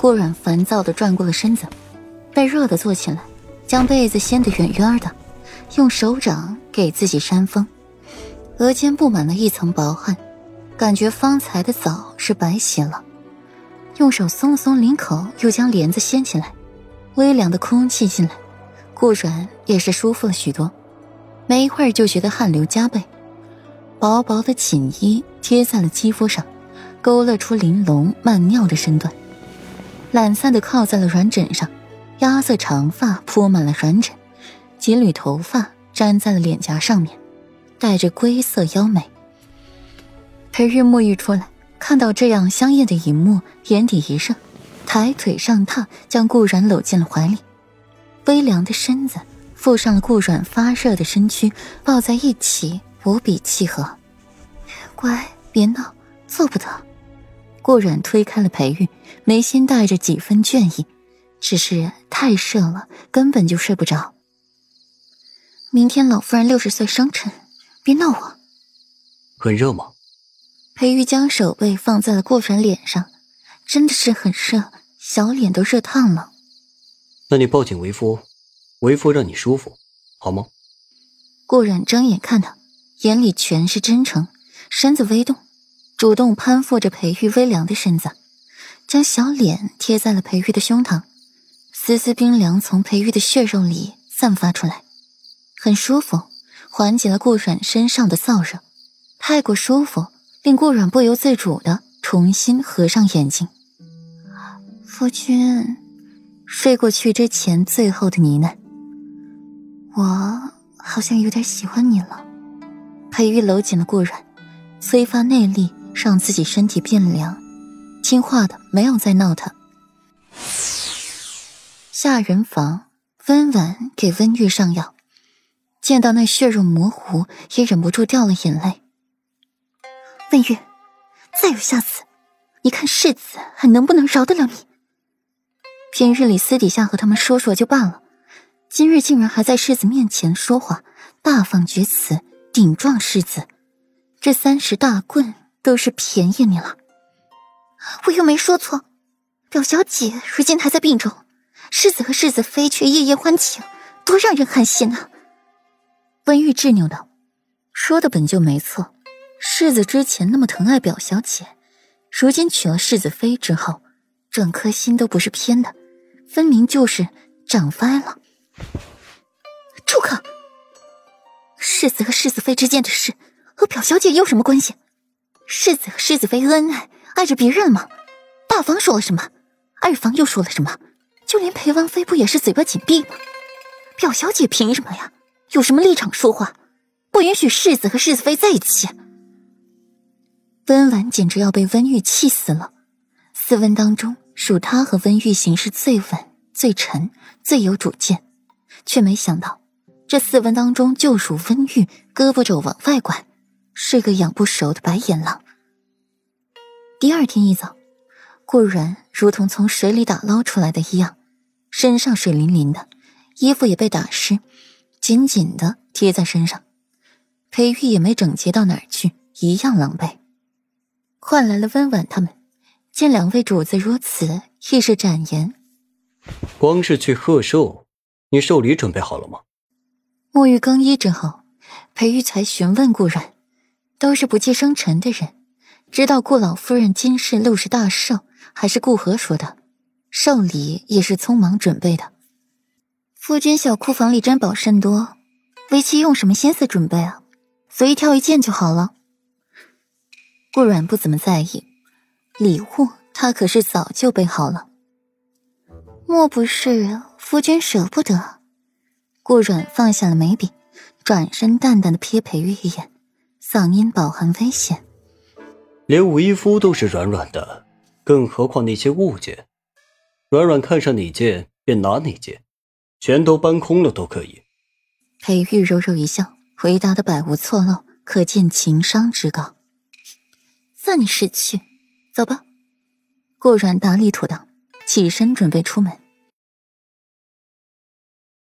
顾软烦躁的转过了身子，被热的坐起来，将被子掀得远远的，用手掌给自己扇风，额间布满了一层薄汗，感觉方才的澡是白洗了。用手松松领口，又将帘子掀起来，微凉的空气进来，顾软也是舒服了许多。没一会儿就觉得汗流浃背，薄薄的锦衣贴在了肌肤上，勾勒出玲珑曼妙的身段。懒散的靠在了软枕上，压色长发铺满了软枕，几缕头发粘在了脸颊上面，带着灰色妖美。裴玉沐浴出来，看到这样香艳的一幕，眼底一热，抬腿上榻，将顾然搂进了怀里，微凉的身子附上了顾软发热的身躯，抱在一起无比契合。乖，别闹，做不得。顾阮推开了裴玉，眉心带着几分倦意，只是太热了，根本就睡不着。明天老夫人六十岁生辰，别闹我。很热吗？裴玉将手背放在了顾阮脸上，真的是很热，小脸都热烫了。那你抱紧为夫，为夫让你舒服，好吗？顾阮睁眼看他，眼里全是真诚，身子微动。主动攀附着裴玉微凉的身子，将小脸贴在了裴玉的胸膛，丝丝冰凉从裴玉的血肉里散发出来，很舒服，缓解了顾软身上的燥热。太过舒服，令顾软不由自主的重新合上眼睛。夫君，睡过去之前最后的呢喃，我好像有点喜欢你了。裴玉搂紧了顾软，催发内力。让自己身体变凉，听话的没有再闹他。下人房，温婉给温玉上药，见到那血肉模糊，也忍不住掉了眼泪。温玉，再有下次，你看世子还能不能饶得了你？平日里私底下和他们说说就罢了，今日竟然还在世子面前说话，大放厥词，顶撞世子，这三十大棍！都是便宜你了，我又没说错。表小姐如今还在病中，世子和世子妃却夜夜欢情，多让人寒心啊！温玉执拗道：“说的本就没错，世子之前那么疼爱表小姐，如今娶了世子妃之后，整颗心都不是偏的，分明就是长歪了。”住口！世子和世子妃之间的事，和表小姐有什么关系？世子和世子妃恩爱，爱着别人吗？大房说了什么？二房又说了什么？就连裴王妃不也是嘴巴紧闭吗？表小姐凭什么呀？有什么立场说话？不允许世子和世子妃在一起？温婉简直要被温玉气死了。四温当中，属他和温玉行事最稳、最沉、最有主见，却没想到这四温当中就属温玉胳膊肘往外拐。是个养不熟的白眼狼。第二天一早，顾然如同从水里打捞出来的一样，身上水淋淋的，衣服也被打湿，紧紧的贴在身上。裴玉也没整洁到哪儿去，一样狼狈。换来了温婉他们，见两位主子如此，亦是展颜。光是去贺寿，你寿礼准备好了吗？沐浴更衣之后，裴玉才询问顾然。都是不计生辰的人，知道顾老夫人今世六十大寿，还是顾河说的，寿礼也是匆忙准备的。夫君小库房里珍宝甚多，为妻用什么心思准备啊？随意挑一件就好了。顾软不怎么在意，礼物他可是早就备好了。莫不是夫君舍不得？顾软放下了眉笔，转身淡淡的瞥裴玉一眼。嗓音饱含危险，连为夫都是软软的，更何况那些物件？软软看上哪件便拿哪件，全都搬空了都可以。裴玉柔柔一笑，回答的百无错漏，可见情商之高。算你识趣，走吧。顾软打理妥当，起身准备出门。